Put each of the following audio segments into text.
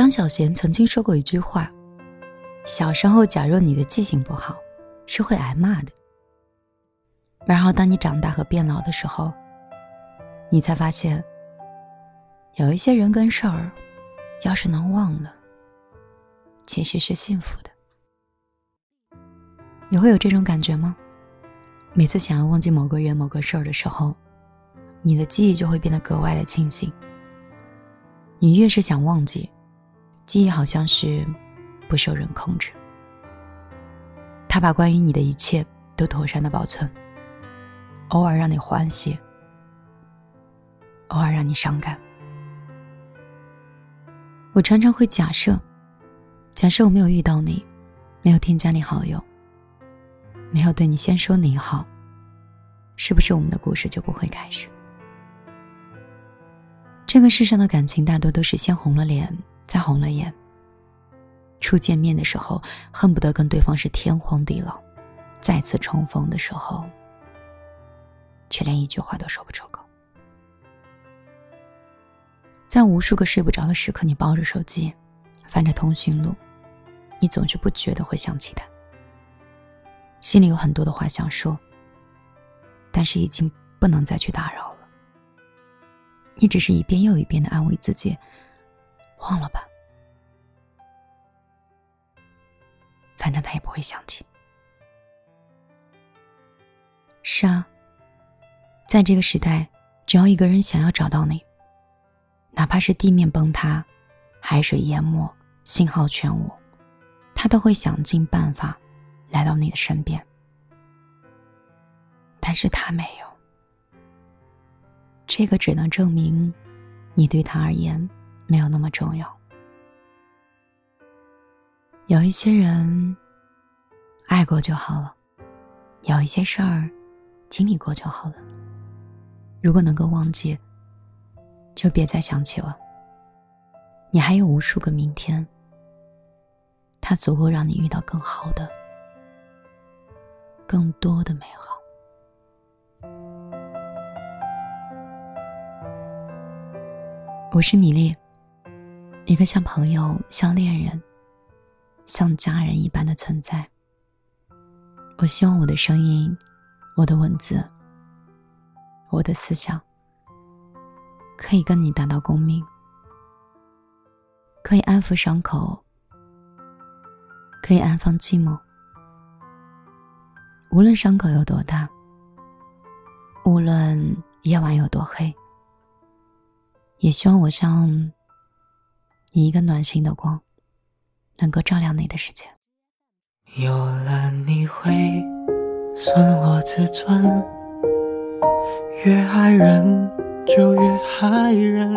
张小娴曾经说过一句话：“小时候，假若你的记性不好，是会挨骂的。然后，当你长大和变老的时候，你才发现，有一些人跟事儿，要是能忘了，其实是幸福的。你会有这种感觉吗？每次想要忘记某个人、某个事儿的时候，你的记忆就会变得格外的清醒。你越是想忘记，记忆好像是不受人控制，他把关于你的一切都妥善的保存，偶尔让你欢喜，偶尔让你伤感。我常常会假设，假设我没有遇到你，没有添加你好友。没有对你先说你好，是不是我们的故事就不会开始？这个世上的感情大多都是先红了脸，再红了眼。初见面的时候，恨不得跟对方是天荒地老；再次重逢的时候，却连一句话都说不出口。在无数个睡不着的时刻，你抱着手机，翻着通讯录，你总是不觉得会想起他。心里有很多的话想说，但是已经不能再去打扰了。你只是一遍又一遍的安慰自己，忘了吧，反正他也不会想起。是啊，在这个时代，只要一个人想要找到你，哪怕是地面崩塌、海水淹没、信号全无，他都会想尽办法。来到你的身边，但是他没有。这个只能证明，你对他而言没有那么重要。有一些人，爱过就好了；有一些事儿，经历过就好了。如果能够忘记，就别再想起了。你还有无数个明天，它足够让你遇到更好的。更多的美好。我是米粒，一个像朋友、像恋人、像家人一般的存在。我希望我的声音、我的文字、我的思想，可以跟你达到共鸣，可以安抚伤口，可以安放寂寞。无论伤口有多大，无论夜晚有多黑，也希望我像你一个暖心的光，能够照亮你的世界。有了你会损我自尊，越爱人就越害人。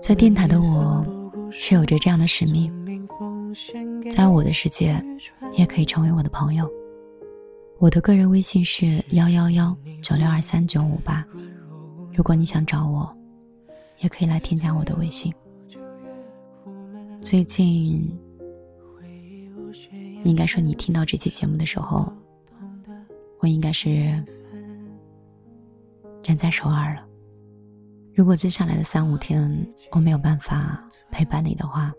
在电台的我，是有着这样的使命，在我的世界，也可以成为我的朋友。我的个人微信是幺幺幺九六二三九五八，如果你想找我，也可以来添加我的微信。最近，应该说你听到这期节目的时候，我应该是人在首尔了。如果接下来的三五天我没有办法陪伴你的话，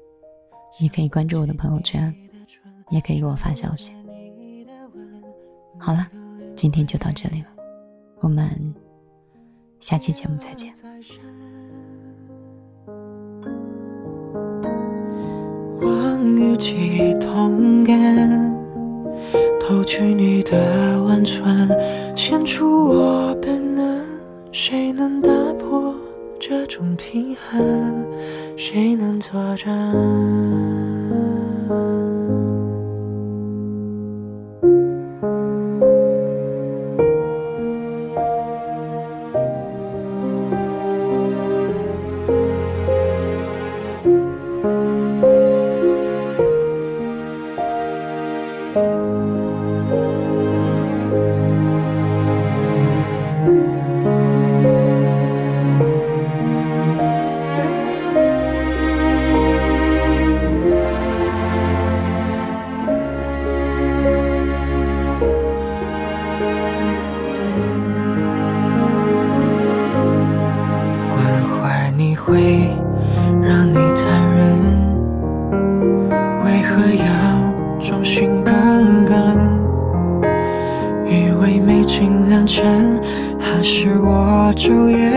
你可以关注我的朋友圈，也可以给我发消息。好了，今天就到这里了，我们下期节目再见。望与己同感，偷取你的温存，献出我本能。谁能打破这种平衡？谁能作证？城还是我昼夜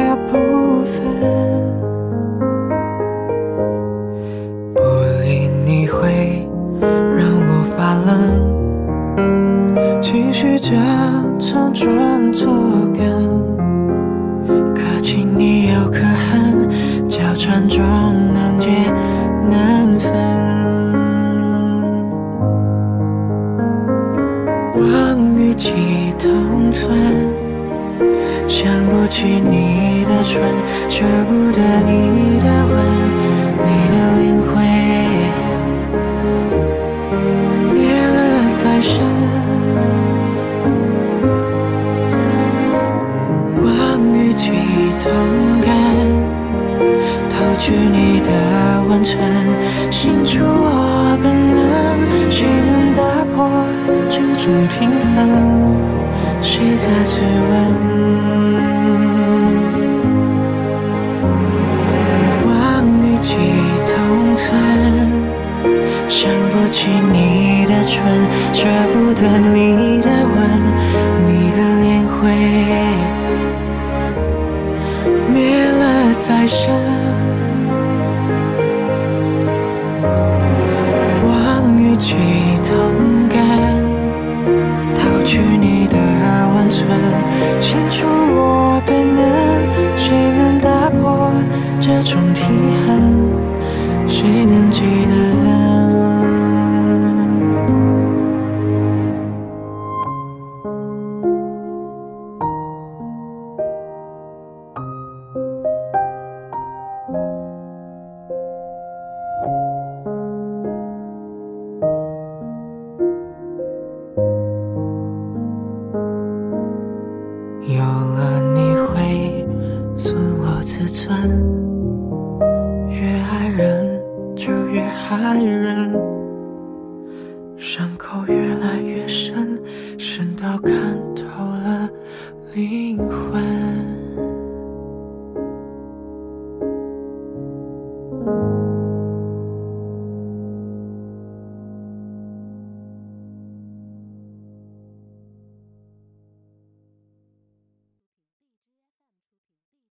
温存，心出我本能，谁能打破这种平衡？谁在质问？望与几同存，想不起你的唇，舍不得你种平衡？谁能记得？有了你会损我自尊，爱人